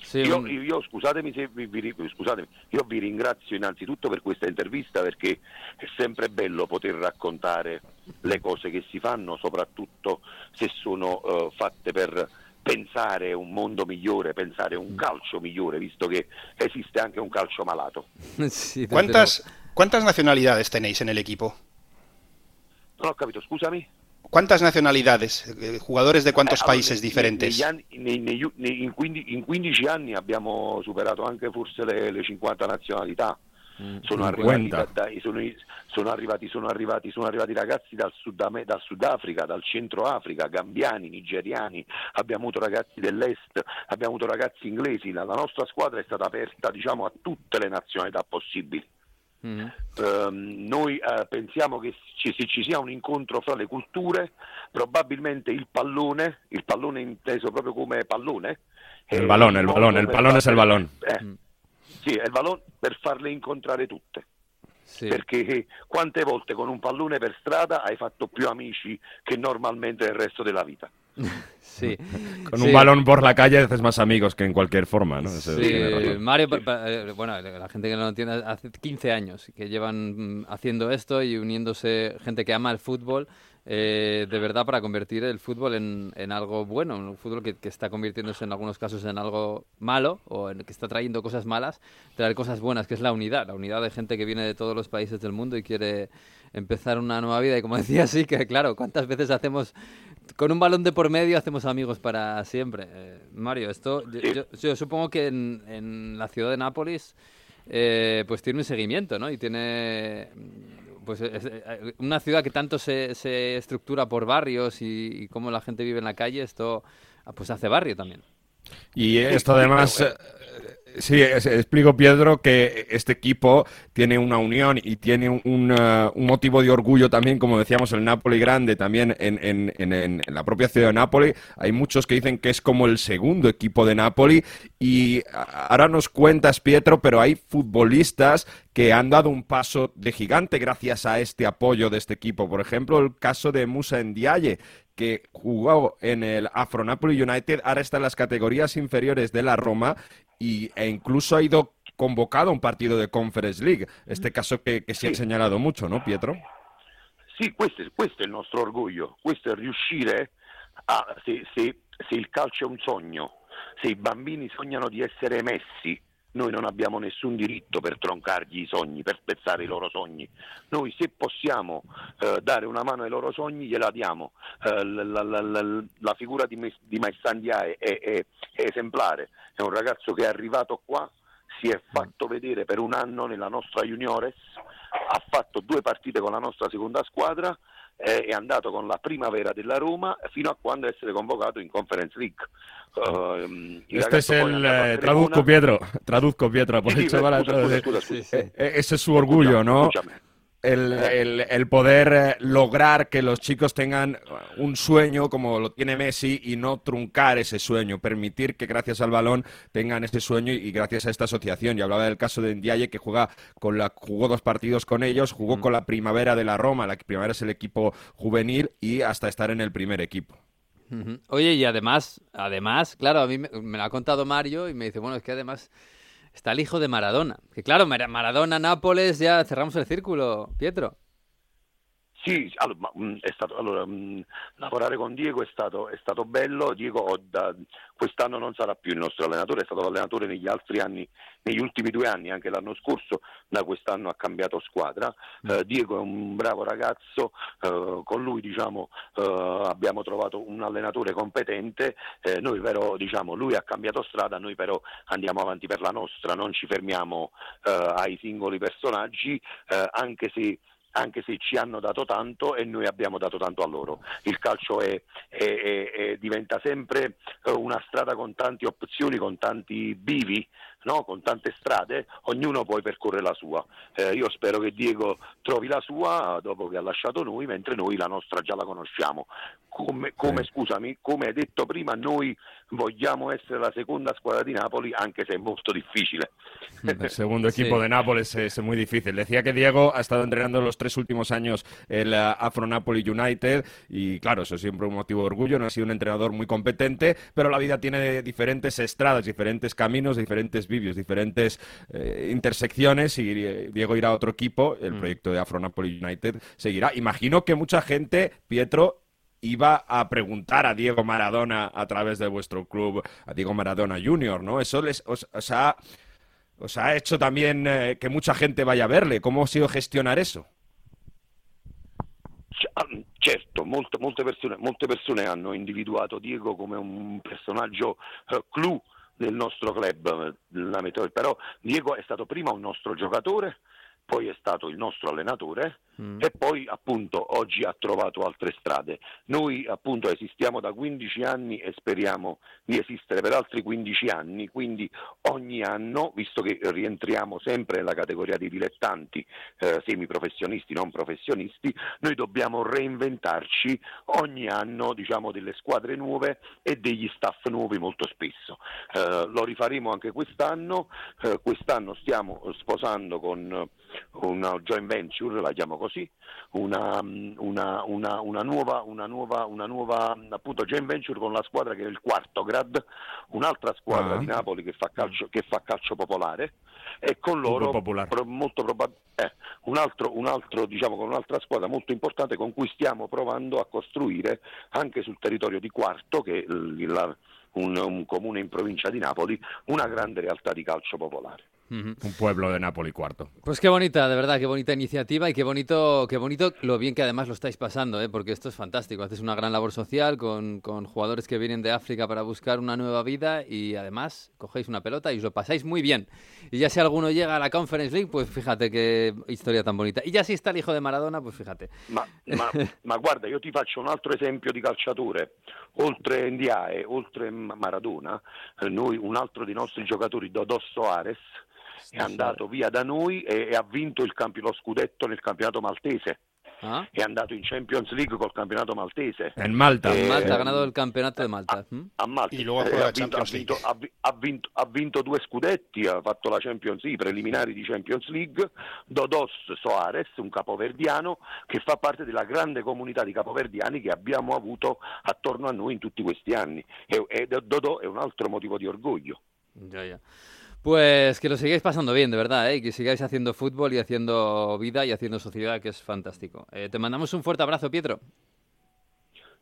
Sì, io, un- io, scusatemi se vi, vi- scusatemi, io vi ringrazio innanzitutto per questa intervista perché è sempre bello poter raccontare le cose che si fanno, soprattutto se sono eh, fatte per pensare un mondo migliore, pensare un calcio migliore, visto che esiste anche un calcio malato. Sí, ¿Cuántas, ¿Cuántas nacionalidades tenéis en el equipo? Non ho capito, scusami? ¿Cuántas nacionalidades? Eh, ¿Jugadores de cuántos Eh, allora, negli- nei- in, 15, in 15 anni abbiamo superato anche forse le, le 50 nazionalità. luego- Sono 50. arrivati, da- dai- sono, sono arrivati, sono arrivati, sono arrivati ragazzi dal, Sud, dal Sudafrica, dal Centro Africa, gambiani, nigeriani, abbiamo avuto ragazzi dell'Est, abbiamo avuto ragazzi inglesi, la, la nostra squadra è stata aperta diciamo, a tutte le nazionalità possibili. Mhm. Ehm, noi eh, pensiamo che ci, se ci sia un incontro fra le culture, probabilmente il pallone, il pallone inteso proprio come pallone, è el modo balón, el per balón es el farle- balón. eh, Mm. sì, è il balone per farle incontrare tutte. Sí. Perché eh, quante volte con un pallone per strada hai fatto più amici che normalmente nel resto della vita? Sí. Con Sí. un balón por la calle haces más amigos que en cualquier forma, ¿no? Eso Sí. Mario, pa- pa- eh, bueno, la gente que no lo entiende, hace 15 años que llevan mm, haciendo esto y uniéndose gente que ama el fútbol, eh, de verdad para convertir el fútbol en, en algo bueno, un fútbol que, que está convirtiéndose en algunos casos en algo malo o en que está trayendo cosas malas, traer cosas buenas, que es la unidad, la unidad de gente que viene de todos los países del mundo y quiere empezar una nueva vida. Y como decía, sí, que claro, ¿cuántas veces hacemos con un balón de por medio hacemos amigos para siempre. Eh, Mario, esto yo, supongo que en, la ciudad de Nápoles eh, pues tiene un seguimiento, ¿no? Y tiene pues es- eh, una ciudad que tanto se, se estructura por barrios y, y cómo la gente vive en la calle, esto ah, pues hace barrio también. Y esto además, eh, sí, explico Pedro que este equipo tiene una unión y tiene eh, un motivo de orgullo también, como decíamos, el Napoli grande también en, la propia ciudad de Nápoles. Hay muchos que dicen que es como el segundo equipo de Napoli y ahora nos cuentas, Pietro, pero hay futbolistas que han dado un paso de gigante gracias a este apoyo de este equipo. Por ejemplo, el caso de Musa Ndiaye, que jugó en el Afro Napoli United, ahora está en las categorías inferiores de la Roma y, e incluso ha ido convocado a un partido de Conference League. Este caso que, que se ha Sì. señalado mucho, ¿no, Pietro? Sì, questo, è- questo è il nostro orgoglio, questo è riuscire a, se, se- se il calcio è un sogno, se i bambini sognano di essere messi, noi non abbiamo nessun diritto per troncargli i sogni, per spezzare i loro sogni. Noi se possiamo eh, dare una mano ai loro sogni gliela diamo. Eh, la, la- la- la- figura di, Mes- di Maestandiae è, è- è esemplare, è un ragazzo che è arrivato qua, si è fatto vedere per un anno nella nostra juniores, ha fatto due partite con la nostra seconda squadra, eh, è andato con la primavera della Roma fino a quando essere convocato in Conference League. Ehm, il Este es el... eh, Cremona. traduzco, Pietro. Traduzco, Pietro. Scusa, traducir. scusa, scusa, scusa. Sí, sí. Ese es su orgullo, ¿no? Escúchame. El, Eh. el- el poder eh, lograr que los chicos tengan un sueño como lo tiene Messi y no truncar ese sueño, permitir que gracias al balón tengan ese sueño y gracias a esta asociación. Y hablaba del caso de Ndiaye que juega con la, jugó dos partidos con ellos, jugó con la primavera de la Roma, la primavera es el equipo juvenil y hasta estar en el primer equipo. Oye, y además, además, claro, a mí me, me lo ha contado Mario y me dice, bueno, es que además está el hijo de Maradona. Que claro, Mara- Maradona, Nápoles, ya cerramos el círculo, Pietro. Sì, allora, ma, è stato, allora, mh, lavorare con Diego è stato, è stato bello. Diego ho da- quest'anno non sarà più il nostro allenatore, è stato allenatore negli altri anni, negli ultimi due anni, anche l'anno scorso, da quest'anno ha cambiato squadra. Eh, Diego è un bravo ragazzo, eh, con lui diciamo, eh, abbiamo trovato un allenatore competente, eh, noi però diciamo, lui ha cambiato strada, noi però andiamo avanti per la nostra, non ci fermiamo eh, ai singoli personaggi, eh, anche se anche se ci hanno dato tanto e noi abbiamo dato tanto a loro. Il calcio è- è- è- diventa sempre eh, una strada con tante opzioni, con tanti bivi, no? con tante strade, ognuno poi percorre la sua. Eh, io spero che Diego trovi la sua dopo che ha lasciato noi, mentre noi la nostra già la conosciamo. Come, come scusami, come hai detto prima, noi vogliamo essere la seconda squadra di Napoli, anche se è molto difficile. El segundo equipo de Nápoles es muy difícil. Decía que Diego ha estado entrenando los tres últimos años el eh, Afro Napoli United y claro, eso es siempre un motivo de orgullo. No ha sido un entrenador muy competente, pero la vida tiene diferentes estradas, diferentes caminos, diferentes vídeos, diferentes eh, intersecciones y eh, Diego irá a otro equipo. El Mm. proyecto de Afro Napoli United seguirá. Imagino que mucha gente, Pietro, iba a preguntar a Diego Maradona a través de vuestro club, a Diego Maradona Junior, ¿no? Eso les, os, os ha, os ha hecho también eh, que mucha gente vaya a verle. ¿Cómo ha sido gestionar eso? Certo, molte, molte persone, molte persone hanno individuato Diego come un personaggio eh, clou del nostro club, però Diego è stato prima un nostro giocatore, poi è stato il nostro allenatore Mm. e poi appunto oggi ha trovato altre strade. Noi appunto esistiamo da 15 anni e speriamo di esistere per altri 15 anni, quindi ogni anno, visto che rientriamo sempre nella categoria dei dilettanti, eh, semiprofessionisti, non professionisti, noi dobbiamo reinventarci ogni anno diciamo, delle squadre nuove e degli staff nuovi molto spesso. Eh, lo rifaremo anche quest'anno, eh, quest'anno stiamo sposando con una joint venture, la chiamo così, una, mm, una- una- una nuova, una nuova- una nuova, mm, appunto joint venture con la squadra che è il quarto grad, un'altra squadra Ah. di Napoli che fa calcio, che fa calcio popolare e con loro pro- molto probabilmente un altro, un altro, diciamo, con un'altra squadra molto importante con cui stiamo provando a costruire anche sul territorio di Quarto, che è la- un, un comune in provincia di Napoli, una grande realtà di calcio popolare. Un pueblo de Nápoli cuarto. Pues qué bonita, de verdad, qué bonita iniciativa y qué bonito, qué bonito lo bien que además lo estáis pasando, ¿eh? porque esto es fantástico. Haces una gran labor social con, con jugadores que vienen de África para buscar una nueva vida y además cogéis una pelota y os lo pasáis muy bien. Y ya si alguno llega a la Conference League, pues fíjate qué historia tan bonita. Y ya si está el hijo de Maradona, pues fíjate. Ma, ma- ma guarda, io ti faccio un altro esempio di calciatore. Oltre Ndiaye, oltre Maradona, eh, noi, un altro dei nostri giocatori, Dodò Soares, è andato via da noi e, e ha vinto il campi- lo scudetto nel campionato maltese. ¿Ah? È andato in Champions League col campionato maltese. En Malta. Eh, Malta ha ganado el campeonato de Malta. ¿Mm? a Malta Eh, ha, vinto, ha, vinto, ha vi- ha vinto- ha vinto due scudetti, ha fatto la Champions League, i preliminari di Champions League, Dodos Soares, un capoverdiano che fa parte della grande comunità di capoverdiani che abbiamo avuto attorno a noi in tutti questi anni e, e Dodò è un altro motivo di orgoglio. Ya, ya. Pues que lo sigáis pasando bien, de verdad, ¿eh? y que sigáis haciendo fútbol y haciendo vida y haciendo sociedad, que es fantástico. Eh, te mandamos un fuerte abrazo, Pietro.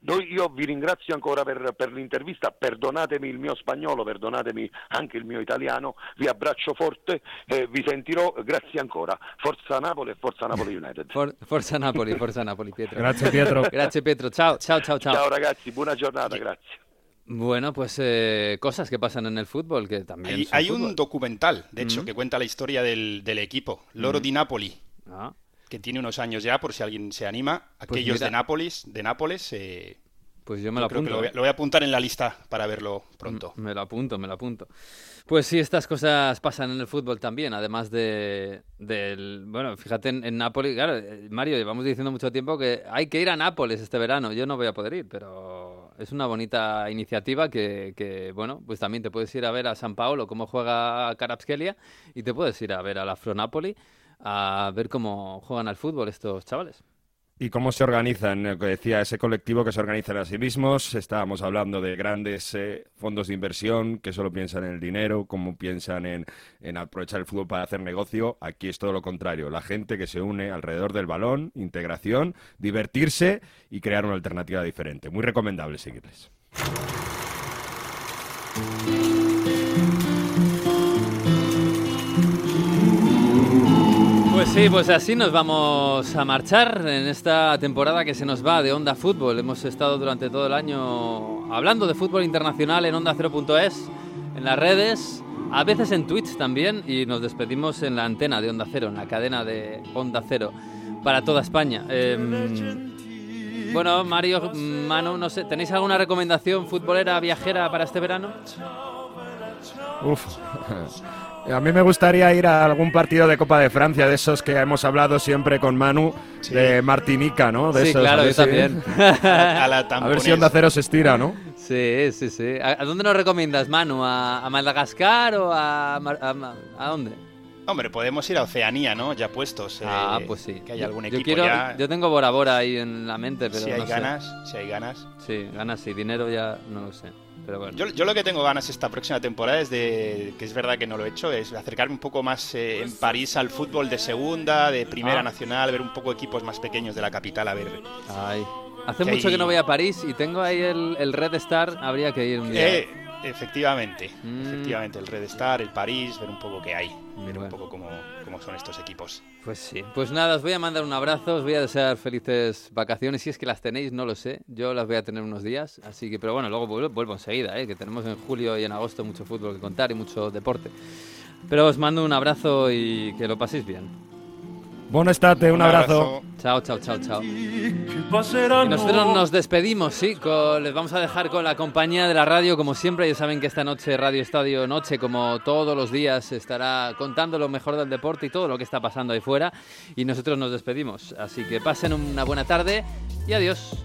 Noi, io vi ringrazio ancora per, per l'intervista, perdonatemi il mio spagnolo, perdonatemi anche il mio italiano, vi abbraccio forte, eh, vi sentirò, grazie ancora. Forza Napoli e Forza Napoli United. For- Forza Napoli, Forza Napoli, Pietro. Grazie, Pietro. Grazie, Pietro. Ciao, ciao, ciao, ciao. Ciao ragazzi, buona giornata, grazie. Bueno, pues eh, cosas que pasan en el fútbol que también Hay, un documental, de hecho, Mm. que cuenta la historia del, del equipo, Loro Mm. di Napoli, Ah, que tiene unos años ya, por si alguien se anima. Pues Aquellos de Nápoles, de Nápoles, eh, pues yo me lo creo que apunto. lo voy, a- ¿eh? lo voy a apuntar en la lista para verlo pronto. Me lo apunto, me lo apunto. Pues sí, estas cosas pasan en el fútbol también, además de del bueno, fíjate en, en Nápoles, claro, eh, Mario, llevamos diciendo mucho tiempo que hay que ir a Nápoles este verano. Yo no voy a poder ir, pero es una bonita iniciativa que, que, bueno, pues también te puedes ir a ver a San Paolo cómo juega Karabskelia y te puedes ir a ver al Afro Napoli a ver cómo juegan al fútbol estos chavales. ¿Y cómo se organizan? Decía ese colectivo que se organizan a sí mismos. Estábamos hablando de grandes eh, fondos de inversión que solo piensan en el dinero, cómo piensan en, en aprovechar el fútbol para hacer negocio. Aquí es todo lo contrario. La gente que se une alrededor del balón, integración, divertirse y crear una alternativa diferente. Muy recomendable seguirles. Pues sí, pues así nos vamos a marchar en esta temporada que se nos va de Onda Fútbol. Hemos estado durante todo el año hablando de fútbol internacional en Onda 0.es, en las redes, a veces en Twitch también, y nos despedimos en la antena de Onda Cero, en la cadena de Onda Cero para toda España. Em, bueno, Mario, Manu, no sé, ¿tenéis alguna recomendación futbolera viajera para este verano? Uf. A mí me gustaría ir a algún partido de Copa de Francia, de esos que hemos hablado siempre con Manu, de Martinica, ¿no? De Sí, esos, claro, a ver yo si- también. A la A ver si. Onda Cero se estira, ¿no? Sí, sí, sí. ¿A, dónde nos recomiendas, Manu? ¿A, a Madagascar o a, a, dónde? Hombre, podemos ir a Oceanía, ¿no? Ya puestos. eh, ah, pues sí. Que hay Yo- algún yo equipo quiero- ya. Yo tengo Bora Bora ahí en la mente, pero si hay no sé. ganas, si hay ganas. Sí, ganas sí. Dinero ya no lo sé. Pero bueno. Yo, yo lo que tengo ganas esta próxima temporada es de, que es verdad que no lo he hecho, es acercarme un poco más eh, en París al fútbol de segunda, de primera Ah. nacional, ver un poco equipos más pequeños de la capital, a ver. Ay. Hace Que mucho hay- que no voy a París y tengo ahí el, el Red Star. Habría que ir un día. Eh, efectivamente, Mm. efectivamente, el Red Star, el París, ver un poco qué hay, ver Bueno. un poco cómo, cómo son estos equipos. Pues sí. Pues nada, os voy a mandar un abrazo, os voy a desear felices vacaciones. Si es que las tenéis, no lo sé. Yo las voy a tener unos días. Así que, pero bueno, luego vuelvo, vuelvo enseguida, ¿eh? que tenemos en julio y en agosto mucho fútbol que contar y mucho deporte. Pero os mando un abrazo y que lo paséis bien. Buenas estate, un, abrazo. Chao, chao, chao, chao. Y nosotros nos despedimos, sí, con- les vamos a dejar con la compañía de la radio, como siempre, ya saben que esta noche Radio Estadio Noche, como todos los días, estará contando lo mejor del deporte y todo lo que está pasando ahí fuera, y nosotros nos despedimos, así que pasen una buena tarde y adiós.